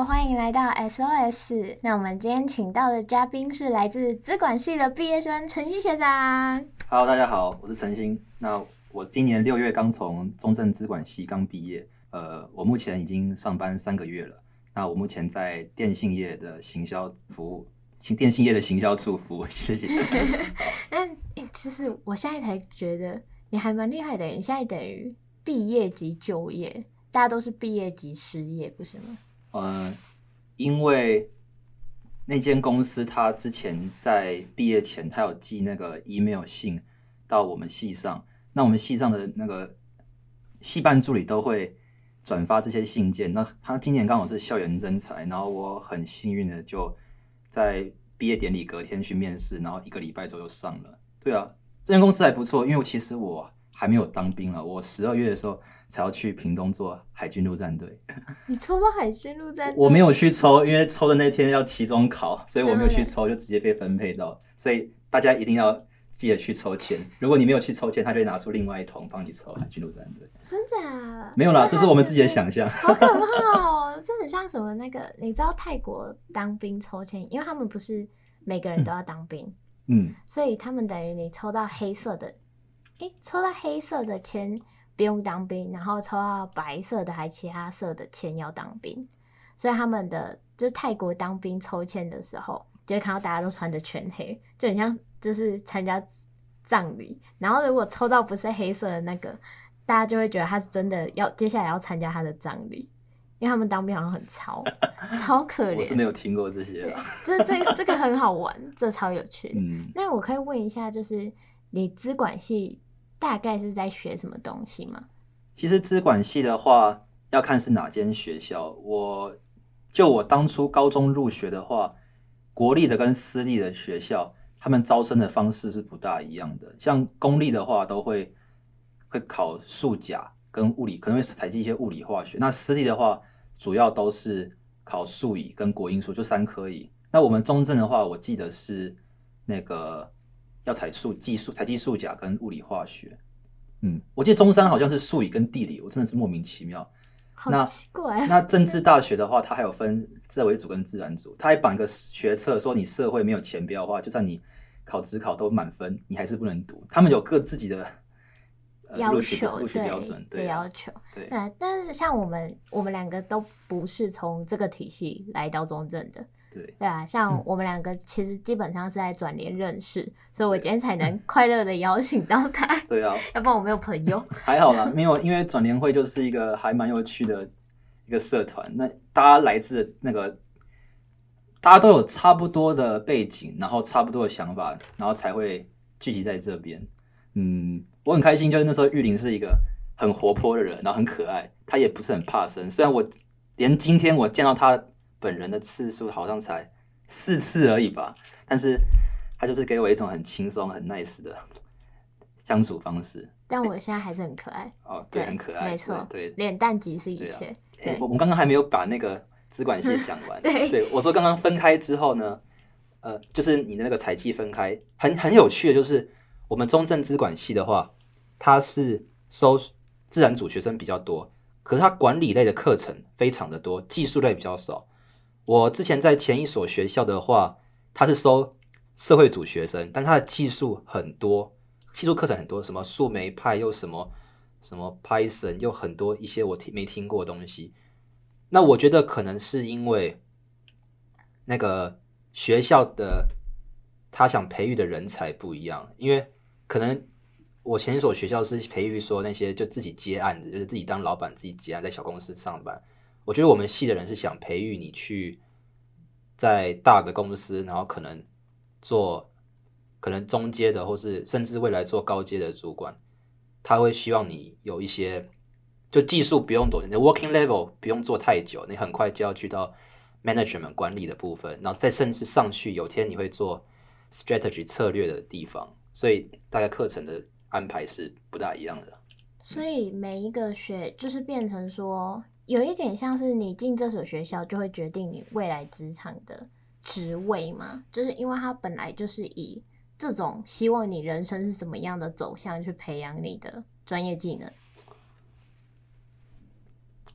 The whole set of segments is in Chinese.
好，欢迎来到 SOS。那我们今天请到的嘉宾是来自资管系的毕业生陈鑫学长。Hello，大家好，我是陈鑫。那我今年六月刚从中正资管系刚毕业，呃，我目前已经上班三个月了。那我目前在电信业的行销服务，电信业的行销处服务，谢谢。那其实我现在才觉得你还蛮厉害的，你现在等于毕业即就业。大家都是毕业即失业，不是吗？呃，因为那间公司他之前在毕业前，他有寄那个 email 信到我们系上，那我们系上的那个系办助理都会转发这些信件。那他今年刚好是校园征才，然后我很幸运的就在毕业典礼隔天去面试，然后一个礼拜左右上了。对啊，这间公司还不错，因为其实我。还没有当兵了，我十二月的时候才要去屏东做海军陆战队。你抽到海军陆战队？我没有去抽，因为抽的那天要期中考，所以我没有去抽，就直接被分配到。所以大家一定要记得去抽签。如果你没有去抽签，他就会拿出另外一桶帮你抽海军陆战队。真假？没有啦，这是我们自己的想象。好可怕哦！这很像什么？那个你知道泰国当兵抽签，因为他们不是每个人都要当兵，嗯，所以他们等于你抽到黑色的。诶，抽到黑色的签不用当兵，然后抽到白色的还其他色的签要当兵，所以他们的就是泰国当兵抽签的时候，就会看到大家都穿着全黑，就很像就是参加葬礼。然后如果抽到不是黑色的那个，大家就会觉得他是真的要接下来要参加他的葬礼，因为他们当兵好像很超超可怜。我是没有听过这些，就是这个这个很好玩，这超有趣。嗯，那我可以问一下，就是你资管系。大概是在学什么东西吗？其实资管系的话，要看是哪间学校。我就我当初高中入学的话，国立的跟私立的学校，他们招生的方式是不大一样的。像公立的话，都会会考数甲跟物理，可能会采集一些物理化学。那私立的话，主要都是考数乙跟国英数，就三科乙。那我们中正的话，我记得是那个。要采数、技术、采计数甲跟物理化学，嗯，我记得中山好像是数乙跟地理，我真的是莫名其妙。好奇怪。那那政治大学的话，它还有分社会组跟自然组，它还绑一个学测，说你社会没有前标的话，就算你考职考都满分，你还是不能读。他们有各自己的要求、录取标准，对，对要求。对，但是像我们，我们两个都不是从这个体系来到中正的。对对啊，像我们两个其实基本上是在转联认识，嗯，所以我今天才能 快乐的邀请到他。对啊，要不然我没有朋友。还好啦，没有，因为转联会就是一个还蛮有趣的一个社团。那大家来自那个，大家都有差不多的背景，然后差不多的想法，然后才会聚集在这边。嗯，我很开心，就是那时候玉林是一个很活泼的人，然后很可爱，他也不是很怕生。虽然我连今天我见到她。本人的次数好像才四次而已吧，但是他就是给我一种很轻松、很 nice 的相处方式。但我现在还是很可爱哦，对，对很可爱，没错，对，脸蛋即是一切。我我刚刚还没有把那个资管系讲完。对，对，我说刚刚分开之后呢，呃，就是你的那个采计分开，很很有趣的，就是我们中正资管系的话，它是收自然组学生比较多，可是它管理类的课程非常的多，技术类比较少。我之前在前一所学校的话，他是收社会组学生，但他的技术很多，技术课程很多，什么树莓派又什么什么 Python 又很多一些我听没听过的东西。那我觉得可能是因为那个学校的他想培育的人才不一样，因为可能我前一所学校是培育说那些就自己接案子，就是自己当老板自己接案，在小公司上班。我觉得我们系的人是想培育你去在大的公司，然后可能做可能中阶的，或是甚至未来做高阶的主管。他会希望你有一些就技术不用多，你的 working level 不用做太久，你很快就要去到 management 管理的部分，然后再甚至上去，有天你会做 strategy 策略的地方。所以大概课程的安排是不大一样的。所以每一个学就是变成说。有一点像是你进这所学校就会决定你未来职场的职位吗？就是因为它本来就是以这种希望你人生是怎么样的走向去培养你的专业技能。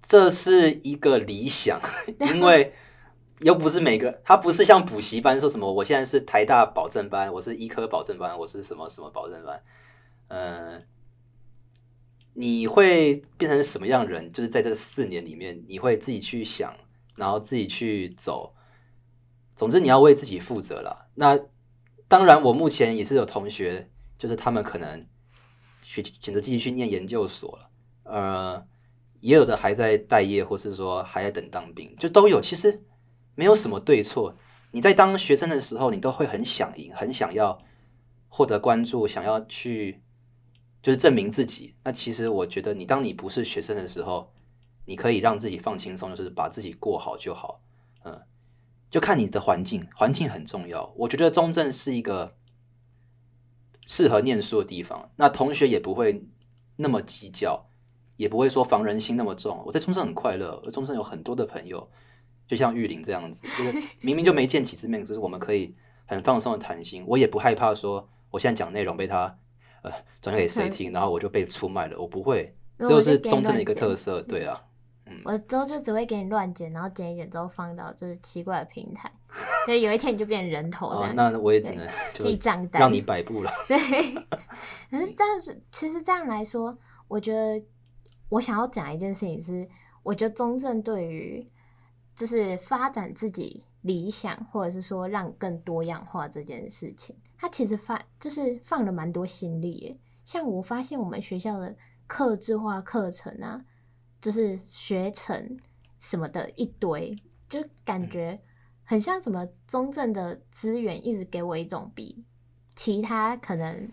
这是一个理想，因为又不是每个，它不是像补习班说什么，我现在是台大保证班，我是医科保证班，我是什么什么保证班，嗯、呃，你会变成什么样人？就是在这四年里面，你会自己去想，然后自己去走。总之，你要为自己负责了。那当然，我目前也是有同学，就是他们可能选选择继续去念研究所了，呃，也有的还在待业，或是说还在等当兵，就都有。其实没有什么对错。你在当学生的时候，你都会很想赢，很想要获得关注，想要去就是证明自己。那其实我觉得，你当你不是学生的时候，你可以让自己放轻松，就是把自己过好就好，嗯。就看你的环境，环境很重要。我觉得中正是一个适合念书的地方，那同学也不会那么计较，也不会说防人心那么重。我在中正很快乐，我中正有很多的朋友，就像玉林这样子，就是明明就没见几次面，只是我们可以很放松的谈心。我也不害怕说我现在讲内容被他呃转给谁听，然后我就被出卖了。我不会，这就是中正的一个特色，对啊。嗯 我之后就只会给你乱剪，然后剪一剪之后放到就是奇怪的平台，所以有一天你就变成人头这样、哦。那我也只能记账单，让你摆布了。对，可是但是其实这样来说，我觉得我想要讲一件事情是，我觉得中正对于就是发展自己理想，或者是说让更多样化这件事情，他其实发就是放了蛮多心力耶。像我发现我们学校的客制化课程啊。就是学程什么的一堆，就感觉很像什么中正的资源一直给我一种比其他可能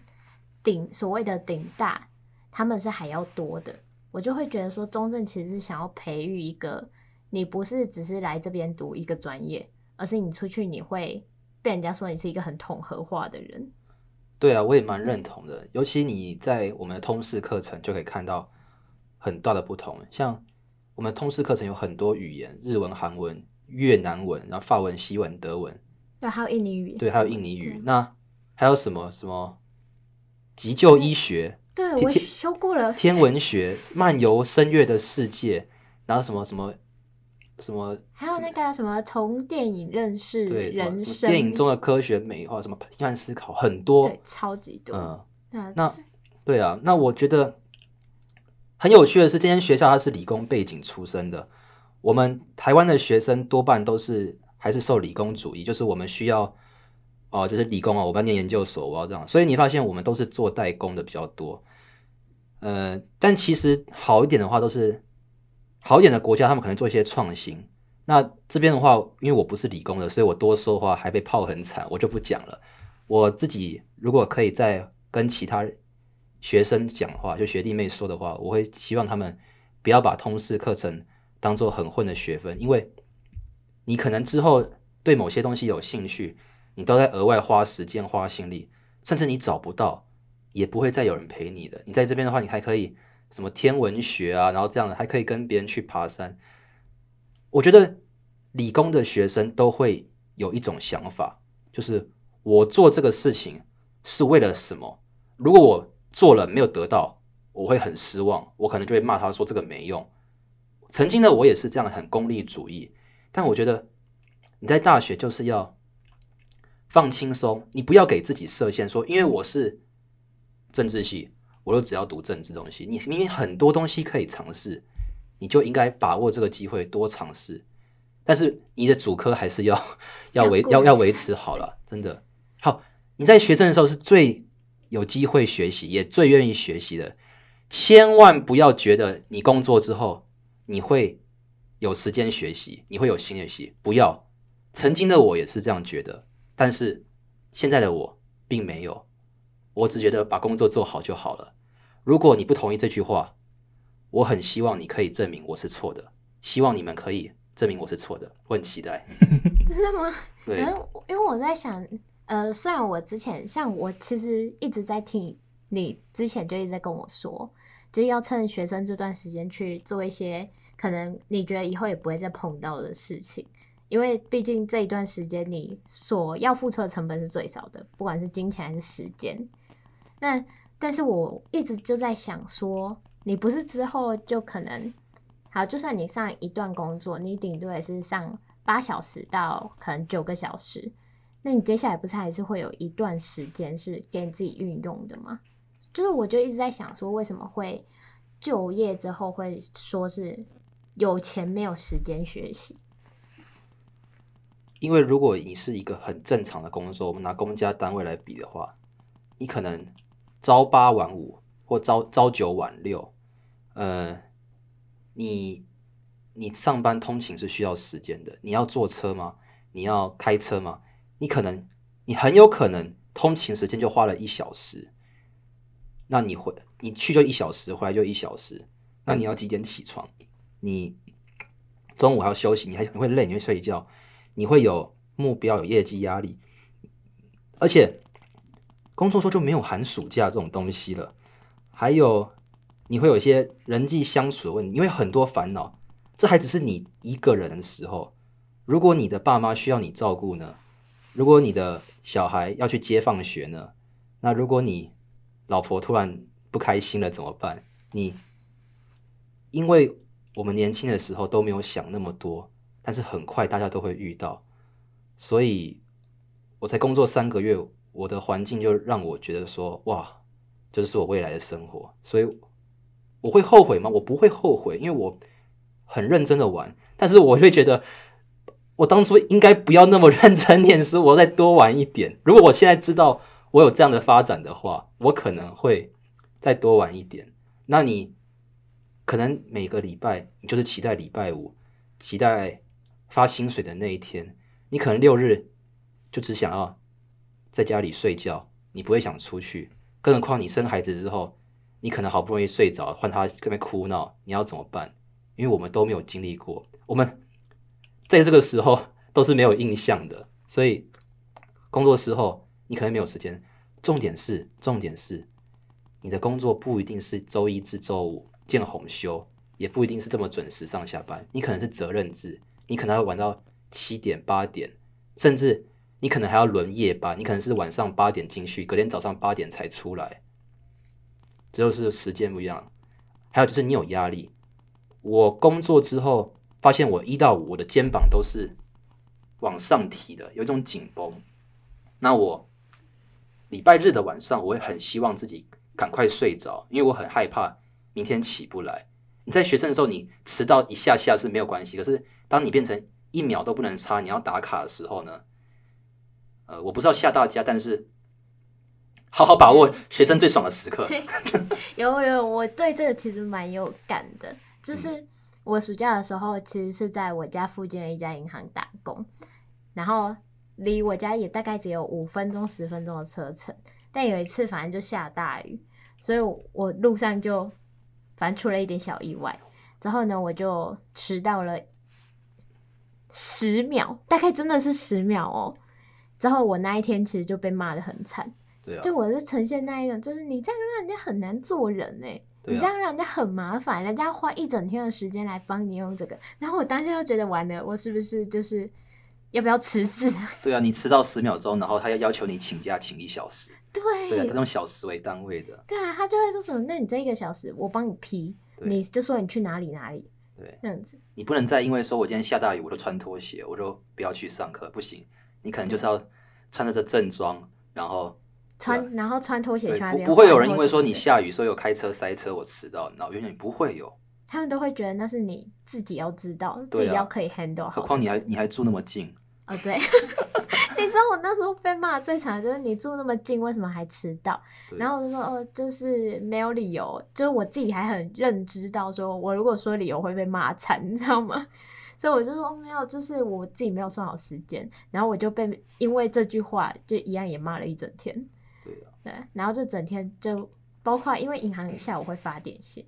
顶所谓的顶大他们是还要多的，我就会觉得说中正其实是想要培育一个你不是只是来这边读一个专业，而是你出去你会被人家说你是一个很统合化的人。对啊，我也蛮认同的，尤其你在我们的通识课程就可以看到。很大的不同，像我们通识课程有很多语言，日文、韩文、越南文，然后法文、西文、德文，对，还有印尼语，对，还有印尼语。那还有什么什么急救医学？对，我修过了天文学，漫游声乐的世界，然后什么什么什么，还有那个什么从电影认识人生，电影中的科学美化，什么批判思考，很多，对，超级多。嗯，那对啊，那我觉得。很有趣的是，这间学校它是理工背景出身的。我们台湾的学生多半都是还是受理工主义，就是我们需要哦、呃，就是理工啊，我们要念研究所，我要这样。所以你发现我们都是做代工的比较多。呃，但其实好一点的话，都是好一点的国家，他们可能做一些创新。那这边的话，因为我不是理工的，所以我多说话还被泡很惨，我就不讲了。我自己如果可以再跟其他。学生讲话，就学弟妹说的话，我会希望他们不要把通识课程当做很混的学分，因为你可能之后对某些东西有兴趣，你都在额外花时间、花心力，甚至你找不到，也不会再有人陪你的。你在这边的话，你还可以什么天文学啊，然后这样的还可以跟别人去爬山。我觉得理工的学生都会有一种想法，就是我做这个事情是为了什么？如果我做了没有得到，我会很失望，我可能就会骂他说这个没用。曾经的我也是这样很功利主义，但我觉得你在大学就是要放轻松，你不要给自己设限，说因为我是政治系，我就只要读政治东西。你明明很多东西可以尝试，你就应该把握这个机会多尝试。但是你的主科还是要 要维要要维持好了，真的好。你在学生的时候是最。有机会学习，也最愿意学习的，千万不要觉得你工作之后你会有时间学习，你会有新的学习。不要，曾经的我也是这样觉得，但是现在的我并没有，我只觉得把工作做好就好了。如果你不同意这句话，我很希望你可以证明我是错的，希望你们可以证明我是错的，我很期待。真的吗？对，因为我在想。呃，虽然我之前像我其实一直在听你之前就一直在跟我说，就是要趁学生这段时间去做一些可能你觉得以后也不会再碰到的事情，因为毕竟这一段时间你所要付出的成本是最少的，不管是金钱还是时间。那但是我一直就在想说，你不是之后就可能好，就算你上一段工作，你顶多也是上八小时到可能九个小时，那你接下来不是还是会有一段时间是给你自己运用的吗？就是我就一直在想说，为什么会就业之后会说是有钱没有时间学习？因为如果你是一个很正常的工作，我们拿公家单位来比的话，你可能朝八晚五或朝朝九晚六，呃。你你上班通勤是需要时间的，你要坐车吗？你要开车吗？你可能你很有可能通勤时间就花了一小时，那你回你去就一小时，回来就一小时，那你要几点起床？你中午还要休息，你还你会累，你会睡觉，你会有目标，有业绩压力，而且工作说就没有寒暑假这种东西了，还有。你会有一些人际相处的问题，你会很多烦恼。这还只是你一个人的时候。如果你的爸妈需要你照顾呢？如果你的小孩要去接放学呢？那如果你老婆突然不开心了怎么办？你因为我们年轻的时候都没有想那么多，但是很快大家都会遇到。所以我才工作三个月，我的环境就让我觉得说，哇，这是我未来的生活。所以。我会后悔吗？我不会后悔，因为我很认真的玩。但是我会觉得，我当初应该不要那么 认真念书，我再多玩一点。如果我现在知道我有这样的发展的话，我可能会再多玩一点。那你可能每个礼拜，就是期待礼拜五，期待发薪水的那一天。你可能六日就只想要在家里睡觉，你不会想出去。更何况你生孩子之后。你可能好不容易睡着，换他在那边哭闹，你要怎么办？因为我们都没有经历过，我们在这个时候 都是没有印象的，所以工作时候你可能没有时间。重点是，重点是，你的工作不一定是周一至周五见红休，也不一定是这么准时上下班。你可能是责任制，你可能要玩到七点八点，甚至你可能还要轮夜班，你可能是晚上八点进去，隔天早上八点才出来。这就是时间不一样，还有就是你有压力。我工作之后发现，我一到五我的肩膀都是往上提的，有一种紧绷。那我礼拜日的晚上，我会很希望自己赶快睡着，因为我很害怕明天起不来。你在学生的时候，你迟到一下下是没有关系，可是当你变成一秒都不能差，你要打卡的时候呢？呃，我不知道吓大家，但是。好好把握学生最爽的时刻。有有，我对这个其实蛮有感的。就是我暑假的时候，其实是在我家附近的一家银行打工，然后离我家也大概只有五分钟、十分钟的车程。但有一次，反正就下大雨，所以我路上就反正出了一点小意外。之后呢，我就迟到了十秒，大概真的是十秒哦。之后我那一天其实就被骂得很惨。对啊，就我是呈现那一种，就是你这样让人家很难做人哎、你这样让人家很麻烦，人家花一整天的时间来帮你用这个，然后我当下就觉得完了，我是不是就是要不要辞职？对啊，你迟到十秒钟，然后他要要求你请假请一小时，对，对啊，他用小时为单位的，对啊，他就会说什么，那你这一个小时我帮你批，你就说你去哪里哪里，对，这样子，你不能再因为说我今天下大雨，我就穿拖鞋，我就不要去上课，不行，你可能就是要穿着这正装，然后。穿，然后穿拖鞋去那边。不不会有人因为说你下雨，所以有开车塞车，我迟到，然后永远不会有。他们都会觉得那是你自己要知道，自己要可以 handle 好。何况你还你还住那么近。哦，对，你知道我那时候被骂最惨的就是你住那么近，为什么还迟到？然后我就说哦，就是没有理由，就是我自己还很认知到，说我如果说理由会被骂惨，你知道吗？所以我就说哦，没有，就是我自己没有算好时间，然后我就被因为这句话就一样也骂了一整天。对，然后就整天就包括，因为银行下午会发点心，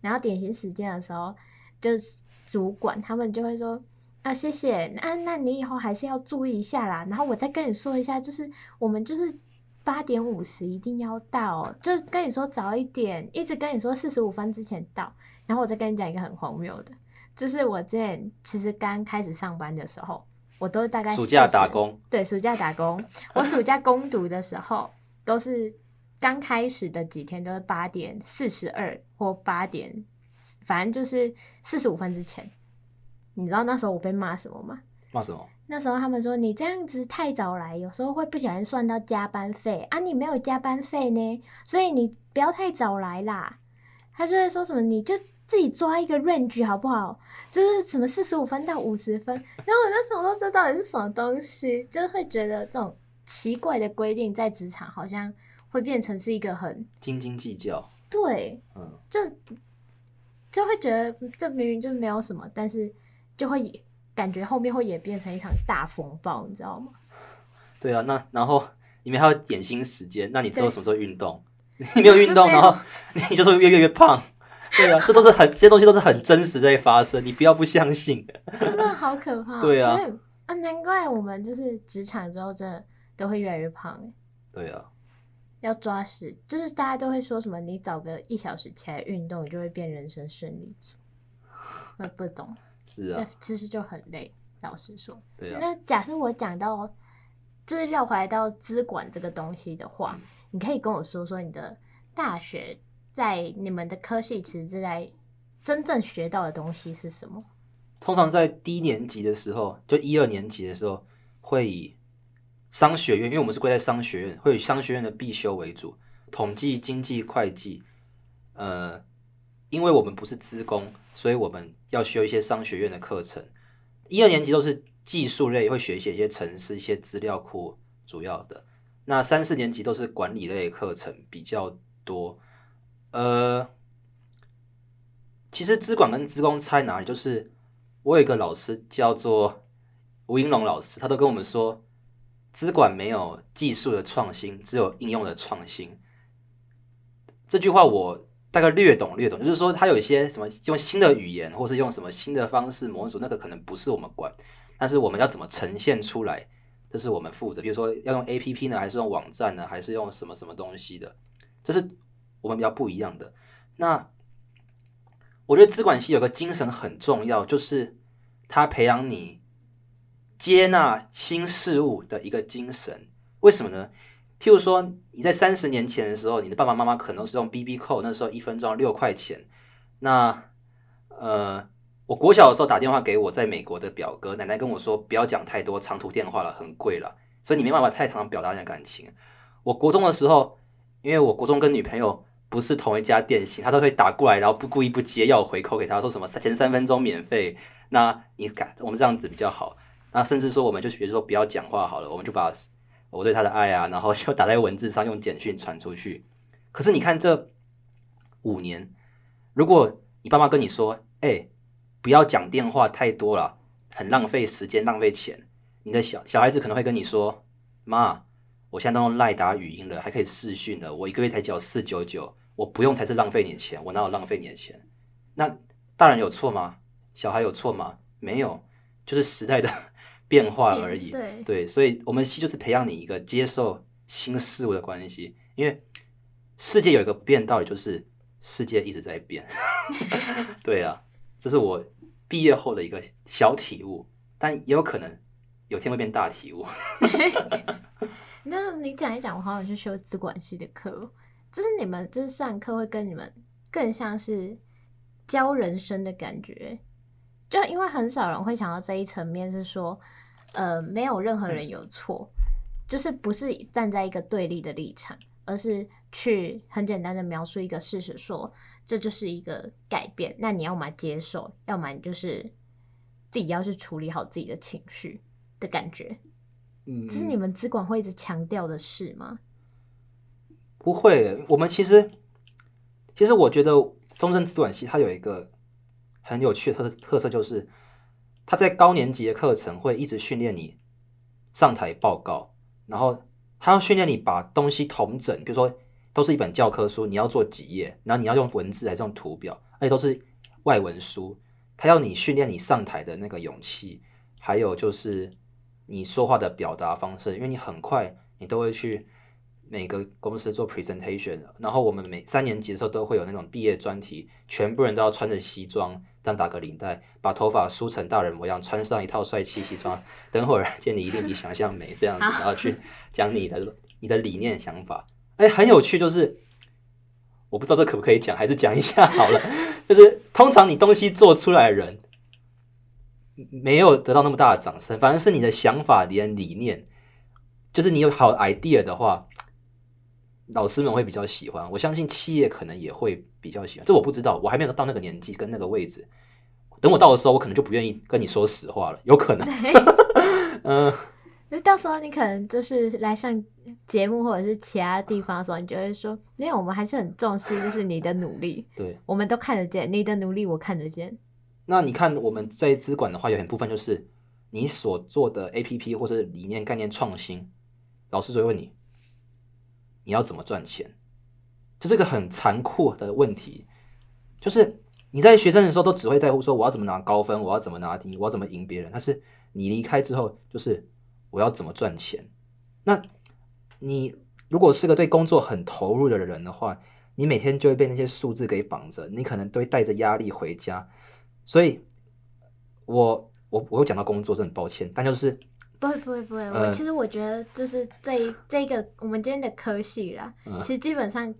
然后点心时间的时候，就是主管他们就会说啊，谢谢，那那你以后还是要注意一下啦。然后我再跟你说一下，就是我们就是八点五十一定要到，就是跟你说早一点，一直跟你说四十五分之前到。然后我再跟你讲一个很荒谬的，就是我之前其实刚开始上班的时候，我都大概暑假打工，对，暑假打工，我暑假攻读的时候。都是刚开始的几天都是八点四十二或八点反正就是四十五分之前。你知道那时候我被骂什么吗？骂什么？那时候他们说你这样子太早来，有时候会不小心算到加班费啊，你没有加班费呢，所以你不要太早来啦。他就会说什么，你就自己抓一个 range 好不好？就是什么四十五分到五十分。然后我就想说，这到底是什么东西？就是会觉得这种奇怪的规定在职场好像会变成是一个很斤斤计较。对，嗯，就就会觉得这明明就没有什么，但是。就会感觉后面会演变成一场大风暴，你知道吗？对啊，那然后你们还有点心时间，那你之后什么时候运动？你没有运动，然后 你就是越越越胖。对啊，这都是很这些东西都是很真实在发生，你不要不相信。真的好可怕。对啊，啊，难怪我们就是职场之后真的都会越来越胖。对啊，要抓实，就是大家都会说什么，你找个一小时起来运动，你就会变人生胜利组。我也不懂。是啊，其实就很累，老实说。对啊。那假设我讲到，就是绕回来到资管这个东西的话，嗯，你可以跟我说说你的大学在你们的科系，其实是在真正学到的东西是什么？通常在低年级的时候，就一二年级的时候，会以商学院，因为我们是归在商学院，会以商学院的必修为主，统计、经济、会计，呃。因为我们不是资工，所以我们要修一些商学院的课程。一二年级都是技术类，会学一些一些程式、一些资料库主要的。那三四年级都是管理类课程比较多。呃，其实资管跟资工差哪里？就是我有一个老师叫做吴英龙老师，他都跟我们说，资管没有技术的创新，只有应用的创新。这句话我。大概略懂略懂，就是说他有一些什么用新的语言，或是用什么新的方式模组，那个可能不是我们管，但是我们要怎么呈现出来，这是我们负责。比如说要用 APP 呢，还是用网站呢，还是用什么什么东西的，这是我们比较不一样的。那我觉得资管系有个精神很重要，就是他培养你接纳新事物的一个精神。为什么呢？譬如说，你在三十年前的时候，你的爸爸妈妈可能是用 B B 扣那时候一分钟六块钱。那呃，我国小的时候打电话给我在美国的表哥，奶奶跟我说不要讲太多长途电话了，很贵了，所以你没办法太常表达你的感情。我国中的时候，因为我国中跟女朋友不是同一家电信，他都会打过来，然后不故意不接，要我回扣给他说什么前三分钟免费。那你改我们这样子比较好。那甚至说，我们就比如说不要讲话好了，我们就把。我对他的爱啊，然后就打在文字上，用简讯传出去。可是你看这五年，如果你爸妈跟你说：“哎、不要讲电话太多了，很浪费时间，浪费钱。”你的小小孩子可能会跟你说：“妈，我现在都用赖打语音了，还可以视讯了，我一个月才缴四九九，我不用才是浪费你的钱，我哪有浪费你的钱？”那大人有错吗？小孩有错吗？没有，就是时代的。变化而已，对，对，所以我们系就是培养你一个接受新事物的关系，因为世界有一个不变道理，就是世界一直在变。对啊，这是我毕业后的一个小体悟，但也有可能有天会变大体悟。那你讲一讲，我好想去修资管系的课，就是你们就是上课会跟你们更像是教人生的感觉，就因为很少人会想到这一层面，是说。呃，没有任何人有错，就是不是站在一个对立的立场，而是去很简单的描述一个事实，说这就是一个改变。那你要么接受，要么你就是自己要去处理好自己的情绪的感觉。嗯，这是你们资管会一直强调的事吗？不会，我们其实其实我觉得中正资管系它有一个很有趣的特特色，就是。它在高年级的课程会一直训练你上台报告，然后他要训练你把东西统整，比如说都是一本教科书，你要做几页，然后你要用文字还是用图表，而且都是外文书。他要你训练你上台的那个勇气，还有就是你说话的表达方式，因为你很快你都会去每个公司做 presentation，然后我们每三年级的时候都会有那种毕业专题，全部人都要穿着西装。这样打个领带，把头发梳成大人模样，穿上一套帅气西装，等会儿见你一定比想象美，这样子，然后去讲你的你的理念想法。哎，很有趣，就是我不知道这可不可以讲，还是讲一下好了。就是通常你东西做出来的人，没有得到那么大的掌声，反而是你的想法、你的理念，就是你有好 idea 的话，老师们会比较喜欢。我相信企业可能也会比较喜欢，这我不知道，我还没有到那个年纪跟那个位置。等我到的时候，我可能就不愿意跟你说实话了，有可能。嗯，那到时候你可能就是来上节目或者是其他地方的时候，你就会说，因为我们还是很重视，就是你的努力。对，我们都看得见你的努力，我看得见。那你看我们在资管的话，有很部分就是你所做的 APP 或者理念概念创新，老师就会问你，你要怎么赚钱？这是个很残酷的问题，就是。你在学生的时候都只会在乎说我要怎么拿高分，我要怎么拿第一，我要怎么赢别人。但是你离开之后，就是我要怎么赚钱。那你如果是个对工作很投入的人的话，你每天就会被那些数字给绑着，你可能都会带着压力回家。所以我，我我我有讲到工作，是很抱歉，但就是不会不会不会。我、呃、其实我觉得就是这一这个我们今天的科系啦，呃、其实基本上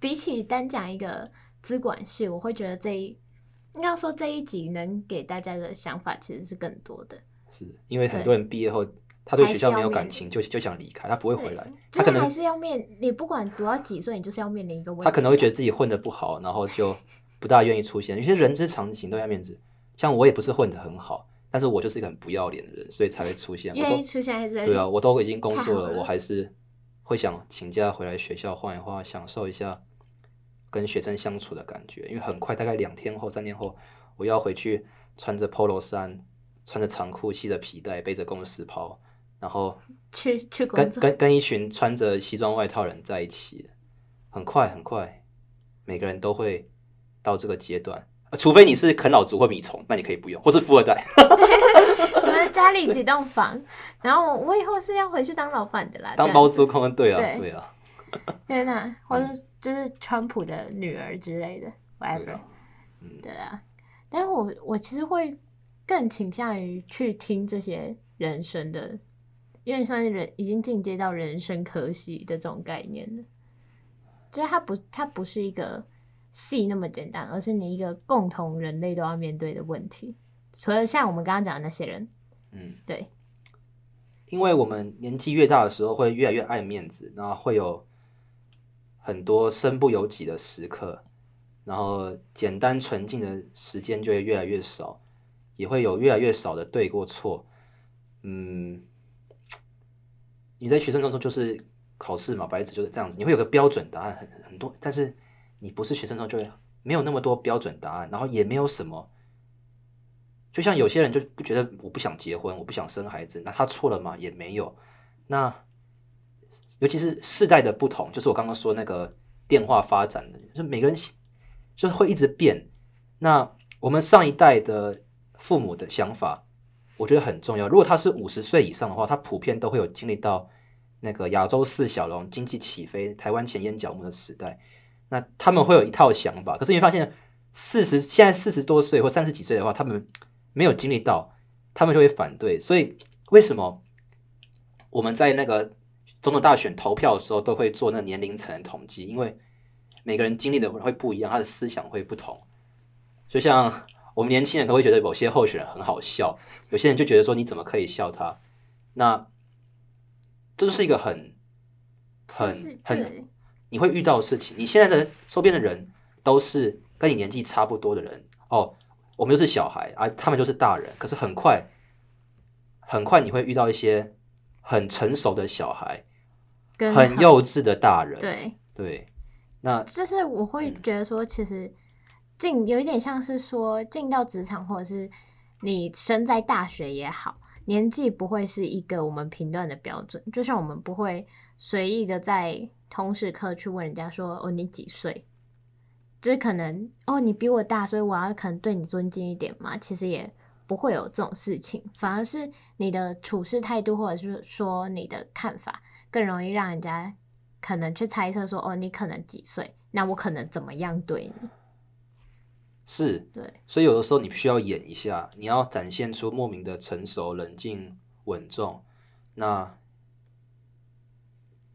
比起单讲一个。资管系，我会觉得这一应该说这一集能给大家的想法其实是更多的，是因为很多人毕业后，他对学校没有感情，就就想离开，他不会回来。他可能还是要面，你不管读到几岁，你就是要面临一个问题。他可能会觉得自己混得不好，然后就不大愿意出现。有些人之常情，都要面子。像我也不是混的很好，但是我就是一个很不要脸的人，所以才会出现。愿意出现还是对啊，我都已经工作了，了我还是会想请假回来学校晃一晃，享受一下。跟学生相处的感觉，因为很快，大概两天后、三天后，我要回去穿着 Polo 衫，穿着长裤，系着皮带，背着公司包，然后去去跟跟跟一群穿着西装外套人在一起。很快很快，每个人都会到这个阶段，除非你是啃老族或米虫，那你可以不用，或是富二代，什么家里几栋房，然后我以后是要回去当老板的啦，当包租公，对啊对，啊，天哪，或者。就是川普的女儿之类的，whatever，对啊。但是我我其实会更倾向于去听这些人生的，因为算是人已经进阶到人生科系的这种概念了。就是它不，它不是一个系那么简单，而是你一个共同人类都要面对的问题。除了像我们刚刚讲的那些人，嗯，对。因为我们年纪越大的时候，会越来越爱面子，然后会有。很多身不由己的时刻，然后简单纯净的时间就会越来越少，也会有越来越少的对过错。嗯，你在学生当中就是考试嘛，白纸就是这样子，你会有个标准答案很很多，但是你不是学生中就没有那么多标准答案，然后也没有什么。就像有些人就不觉得我不想结婚，我不想生孩子，那他错了吗？也没有。那。尤其是世代的不同，就是我刚刚说那个电话发展的，就是每个人就是会一直变。那我们上一代的父母的想法，我觉得很重要。如果他是五十岁以上的话，他普遍都会有经历到那个亚洲四小龙经济起飞、台湾钱淹脚目的时代。那他们会有一套想法。可是你会发现，四十现在四十多岁或三十几岁的话，他们没有经历到，他们就会反对。所以为什么我们在那个？总统大选投票的时候，都会做那年龄层统计，因为每个人经历的会不一样，他的思想会不同。就像我们年轻人可能会觉得某些候选人很好笑，有些人就觉得说你怎么可以笑他？那这就是一个很很很你会遇到的事情。你现在的周边的人都是跟你年纪差不多的人哦，我们就是小孩啊，他们就是大人。可是很快很快你会遇到一些很成熟的小孩。很，很幼稚的大人，对对，那就是我会觉得说，其实进有一点像是说进到职场，或者是你身在大学也好，年纪不会是一个我们评断的标准。就像我们不会随意的在通识课去问人家说：“哦，你几岁？”就是可能哦，你比我大，所以我要可能对你尊敬一点嘛。其实也不会有这种事情，反而是你的处事态度，或者是说你的看法。更容易让人家可能去猜测说，哦，你可能几岁？那我可能怎么样对你？是，对，所以有的时候你必须要演一下，你要展现出莫名的成熟、冷静、稳重。那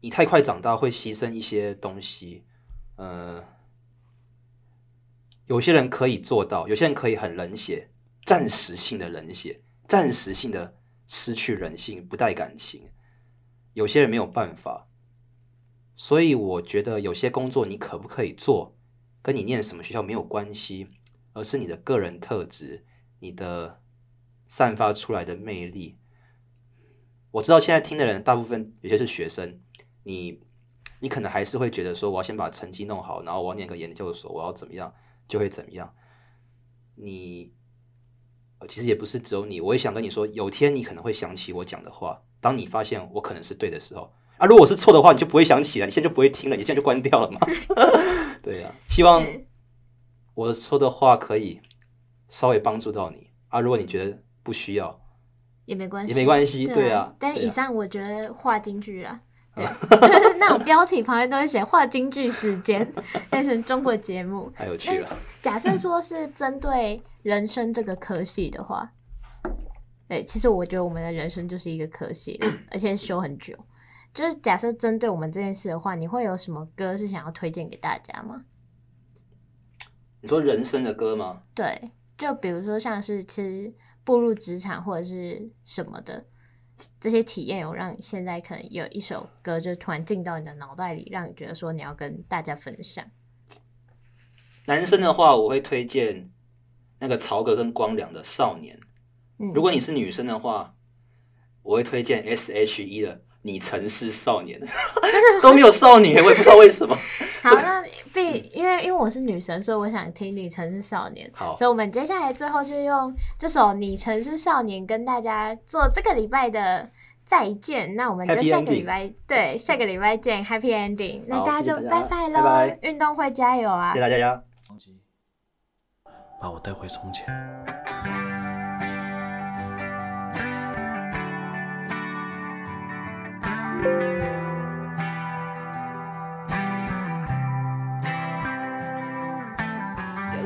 你太快长大会牺牲一些东西，呃，有些人可以做到，有些人可以很冷血，暂时性的冷血，暂时性的失去人性，不带感情。有些人没有办法，所以我觉得有些工作你可不可以做，跟你念什么学校没有关系，而是你的个人特质，你的散发出来的魅力。我知道现在听的人大部分有些是学生，你你可能还是会觉得说，我要先把成绩弄好，然后我要念个研究所，我要怎么样就会怎么样。你其实也不是只有你，我也想跟你说，有天你可能会想起我讲的话。当你发现我可能是对的时候，啊，如果是错的话，你就不会想起了，你现在就不会听了，你现在就关掉了嘛。对呀、希望我说的话可以稍微帮助到你啊。如果你觉得不需要。也没关系，也没关系，对啊。但以上我觉得画京剧 啊，对，就是那种标题旁边都会写画京剧时间，变成中国节目，太有趣了。假设说是针对人生这个科系的话，对，其实我觉得我们的人生就是一个科系，而且修很久。就是假设针对我们这件事的话，你会有什么歌是想要推荐给大家吗？你说人生的歌吗？对，就比如说像是其实。步入职场或者是什么的这些体验，有让你现在可能有一首歌就突然进到你的脑袋里，让你觉得说你要跟大家分享。男生的话，我会推荐那个曹格跟光良的《少年》。如果你是女生的话，我会推荐 S.H.E 的《你曾是少年》。都没有少女，我也不知道为什么。好，那必因为因为我是女神，所以我想听你曾是少年。好，所以我们接下来最后就用这首你曾是少年跟大家做这个礼拜的再见。那我们就下个礼拜对下个礼拜见，Happy Ending。那大家就拜拜喽，运动会加油啊！谢谢大家，把我带回从前。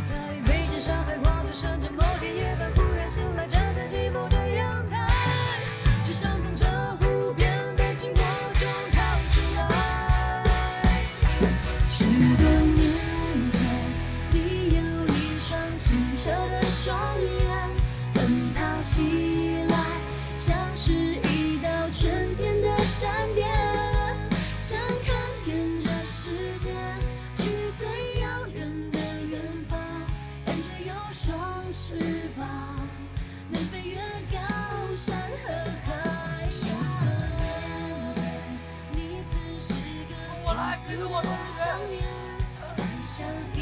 在北京、上海、广州、深圳，某天夜半忽然醒来。我多想念爱上一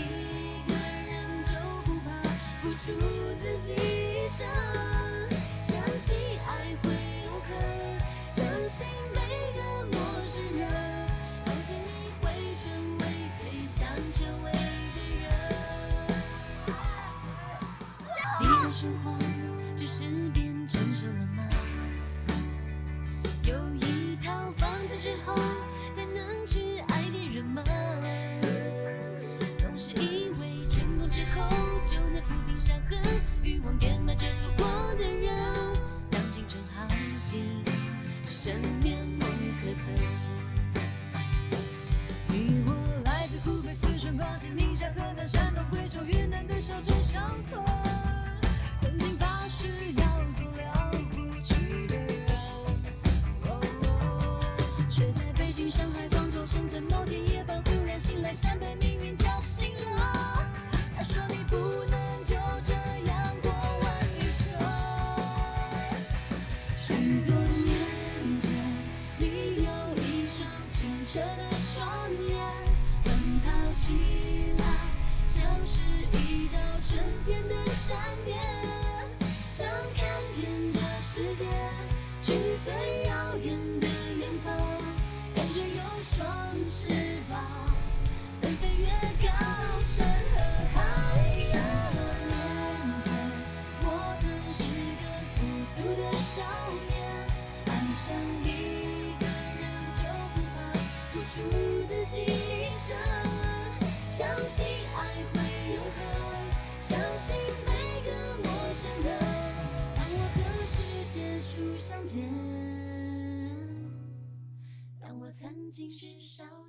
个人，就不怕付出自己一生。相信爱会永恒，相信每个陌生人，相信你会成为最想成为的人。习惯说谎，只是变成熟了吗？有一套房子之后，才能去爱别人。总是以为成功之后就能抚平伤痕，欲望填满着错过的人，当青春耗尽，只剩面目可憎。你我来自湖北、四川、广西、宁夏、河南、山东、贵州、云南的小镇乡村。想被命运叫醒了他说你不能就这样过完一生许多年前你有一双清澈的双眼奔跑起来像是一道春天的闪电想看遍这世界去最少年，爱上一个人就不怕付出自己一生，相信爱会永恒，相信每个陌生人，当我和世界初相见，当我曾经是少年。